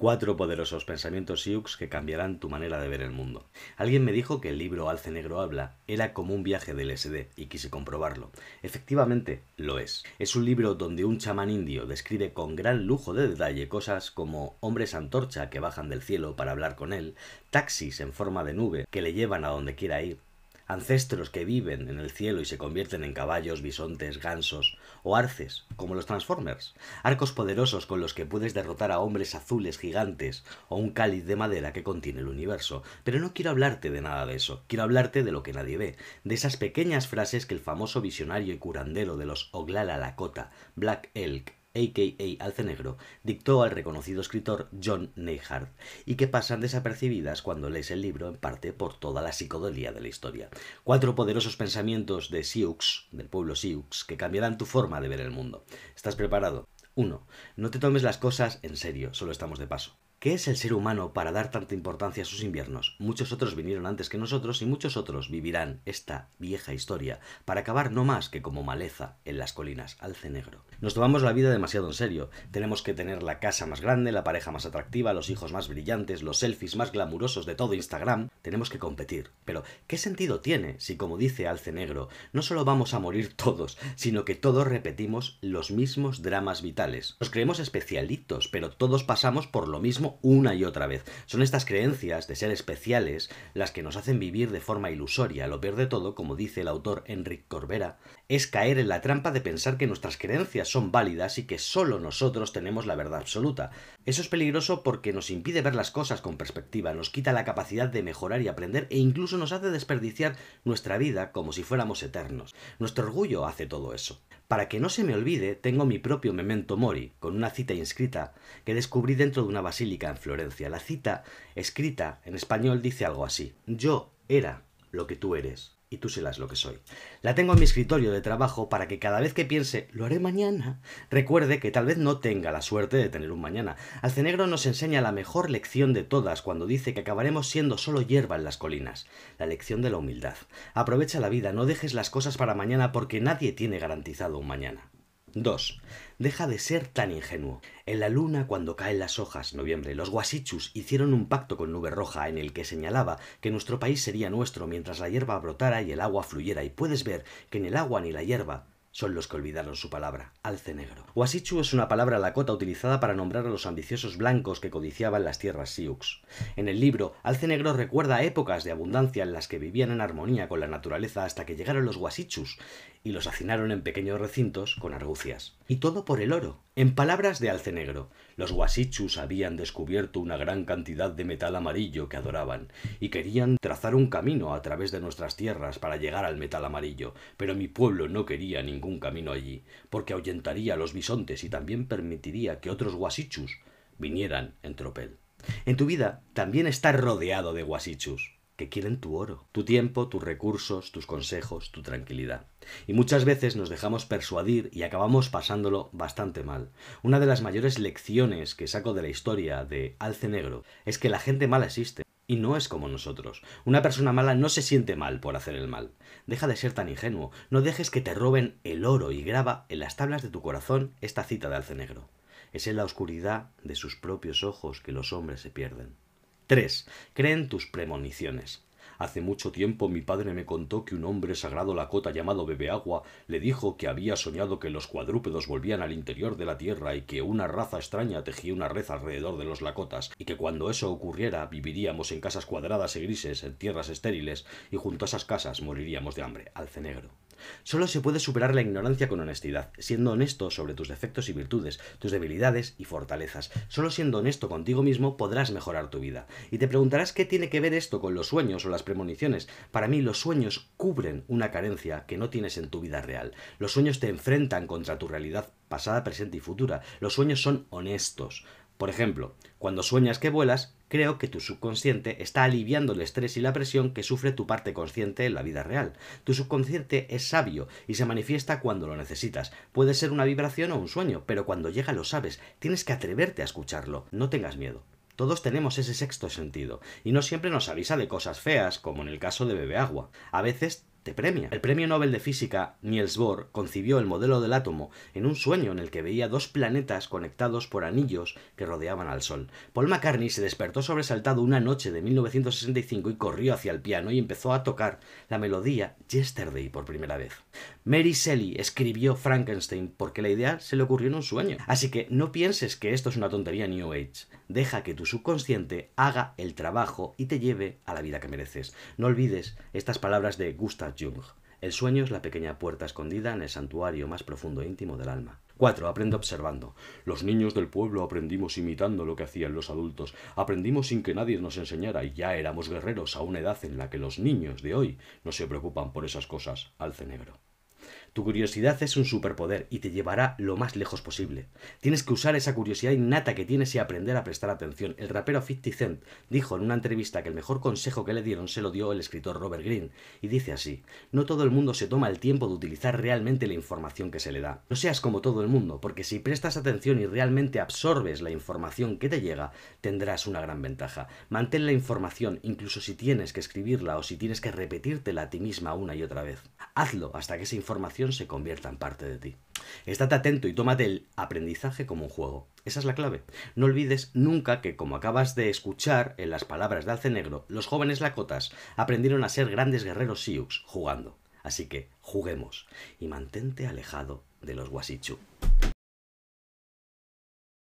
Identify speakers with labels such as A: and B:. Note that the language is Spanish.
A: Cuatro poderosos pensamientos Sioux que cambiarán tu manera de ver el mundo. Alguien me dijo que el libro Alce Negro habla era como un viaje del LSD y quise comprobarlo. Efectivamente, lo es. Es un libro donde un chamán indio describe con gran lujo de detalle cosas como hombres antorcha que bajan del cielo para hablar con él, taxis en forma de nube que le llevan a donde quiera ir, ancestros que viven en el cielo y se convierten en caballos, bisontes, gansos o arces, como los Transformers, arcos poderosos con los que puedes derrotar a hombres azules gigantes o un cáliz de madera que contiene el universo. Pero no quiero hablarte de nada de eso, quiero hablarte de lo que nadie ve, de esas pequeñas frases que el famoso visionario y curandero de los Oglala Lakota, Black Elk, a.k.a. Alce Negro, dictó al reconocido escritor John Neihardt y que pasan desapercibidas cuando lees el libro en parte por toda la psicodelia de la historia. Cuatro poderosos pensamientos de Sioux, del pueblo Sioux, que cambiarán tu forma de ver el mundo. ¿Estás preparado? 1. No te tomes las cosas en serio, solo estamos de paso. ¿Qué es el ser humano para dar tanta importancia a sus inviernos? Muchos otros vinieron antes que nosotros y muchos otros vivirán esta vieja historia para acabar no más que como maleza en las colinas, alce negro. Nos tomamos la vida demasiado en serio. Tenemos que tener la casa más grande, la pareja más atractiva, los hijos más brillantes, los selfies más glamurosos de todo Instagram. Tenemos que competir. Pero, ¿qué sentido tiene si, como dice Alce Negro, no solo vamos a morir todos, sino que todos repetimos los mismos dramas vitales? Nos creemos especialitos, pero todos pasamos por lo mismo una y otra vez. Son estas creencias de ser especiales las que nos hacen vivir de forma ilusoria. Lo peor de todo, como dice el autor Enric Corbera, es caer en la trampa de pensar que nuestras creencias son válidas y que solo nosotros tenemos la verdad absoluta. Eso es peligroso porque nos impide ver las cosas con perspectiva, nos quita la capacidad de mejorar y aprender e incluso nos hace desperdiciar nuestra vida como si fuéramos eternos. Nuestro orgullo hace todo eso. Para que no se me olvide, tengo mi propio memento mori, con una cita inscrita que descubrí dentro de una basílica en Florencia. La cita, escrita en español, dice algo así. Yo era lo que tú eres y tú serás lo que soy. La tengo en mi escritorio de trabajo para que cada vez que piense lo haré mañana, recuerde que tal vez no tenga la suerte de tener un mañana. Alcenegro nos enseña la mejor lección de todas cuando dice que acabaremos siendo solo hierba en las colinas, la lección de la humildad. Aprovecha la vida, no dejes las cosas para mañana porque nadie tiene garantizado un mañana. 2. Deja de ser tan ingenuo. En la luna, cuando caen las hojas, noviembre, los guasichus hicieron un pacto con Nube Roja en el que señalaba que nuestro país sería nuestro mientras la hierba brotara y el agua fluyera, y puedes ver que ni el agua ni la hierba son los que olvidaron su palabra, alce negro. Wasichu es una palabra lacota utilizada para nombrar a los ambiciosos blancos que codiciaban las tierras Sioux. En el libro, Alce Negro recuerda épocas de abundancia en las que vivían en armonía con la naturaleza hasta que llegaron los Wasichus y los hacinaron en pequeños recintos con argucias. Y todo por el oro. En palabras de Alce Negro, los Wasichus habían descubierto una gran cantidad de metal amarillo que adoraban, y querían trazar un camino a través de nuestras tierras para llegar al metal amarillo, pero mi pueblo no quería ningún camino allí, porque ahuyentaría a los bisontes y también permitiría que otros Wasichus vinieran en tropel. En tu vida también estás rodeado de Wasichus que quieren tu oro, tu tiempo, tus recursos, tus consejos, tu tranquilidad. Y muchas veces nos dejamos persuadir y acabamos pasándolo bastante mal. Una de las mayores lecciones que saco de la historia de Alce Negro es que la gente mala existe. Y no es como nosotros. Una persona mala no se siente mal por hacer el mal. Deja de ser tan ingenuo. No dejes que te roben el oro y graba en las tablas de tu corazón esta cita de Alce Negro. Es en la oscuridad de sus propios ojos que los hombres se pierden. 3. Creen tus premoniciones. Hace mucho tiempo mi padre me contó que un hombre sagrado lacota llamado Bebeagua le dijo que había soñado que los cuadrúpedos volvían al interior de la tierra y que una raza extraña tejía una red alrededor de los lacotas, y que cuando eso ocurriera viviríamos en casas cuadradas y grises, en tierras estériles, y junto a esas casas moriríamos de hambre, alce negro. Solo se puede superar la ignorancia con honestidad, siendo honesto sobre tus defectos y virtudes, tus debilidades y fortalezas. Solo siendo honesto contigo mismo podrás mejorar tu vida. Y te preguntarás qué tiene que ver esto con los sueños o las premoniciones. Para mí los sueños cubren una carencia que no tienes en tu vida real. Los sueños te enfrentan contra tu realidad pasada, presente y futura. Los sueños son honestos. Por ejemplo, cuando sueñas que vuelas, creo que tu subconsciente está aliviando el estrés y la presión que sufre tu parte consciente en la vida real. Tu subconsciente es sabio y se manifiesta cuando lo necesitas. Puede ser una vibración o un sueño, pero cuando llega lo sabes. Tienes que atreverte a escucharlo. No tengas miedo. Todos tenemos ese sexto sentido, y no siempre nos avisa de cosas feas, como en el caso de Bebe Agua. A veces te premia. El premio Nobel de Física, Niels Bohr, concibió el modelo del átomo en un sueño en el que veía dos planetas conectados por anillos que rodeaban al Sol. Paul McCartney se despertó sobresaltado una noche de 1965 y corrió hacia el piano y empezó a tocar la melodía Yesterday por primera vez. Mary Shelley escribió Frankenstein porque la idea se le ocurrió en un sueño. Así que no pienses que esto es una tontería New Age. Deja que tu subconsciente haga el trabajo y te lleve a la vida que mereces. No olvides estas palabras de Gustav Jung. El sueño es la pequeña puerta escondida en el santuario más profundo e íntimo del alma. 4. Aprende observando. Los niños del pueblo aprendimos imitando lo que hacían los adultos. Aprendimos sin que nadie nos enseñara y ya éramos guerreros a una edad en la que los niños de hoy no se preocupan por esas cosas. Alce negro. Tu curiosidad es un superpoder y te llevará lo más lejos posible. Tienes que usar esa curiosidad innata que tienes y aprender a prestar atención. El rapero 50 Cent dijo en una entrevista que el mejor consejo que le dieron se lo dio el escritor Robert Greene y dice así: No todo el mundo se toma el tiempo de utilizar realmente la información que se le da. No seas como todo el mundo, porque si prestas atención y realmente absorbes la información que te llega, tendrás una gran ventaja. Mantén la información incluso si tienes que escribirla o si tienes que repetírtela a ti misma una y otra vez. Hazlo hasta que esa información se convierta en parte de ti. Estate atento y tómate el aprendizaje como un juego. Esa es la clave. No olvides nunca que, como acabas de escuchar en las palabras de Alce Negro, los jóvenes Lakotas aprendieron a ser grandes guerreros Sioux jugando. Así que juguemos y mantente alejado de los Wasichu.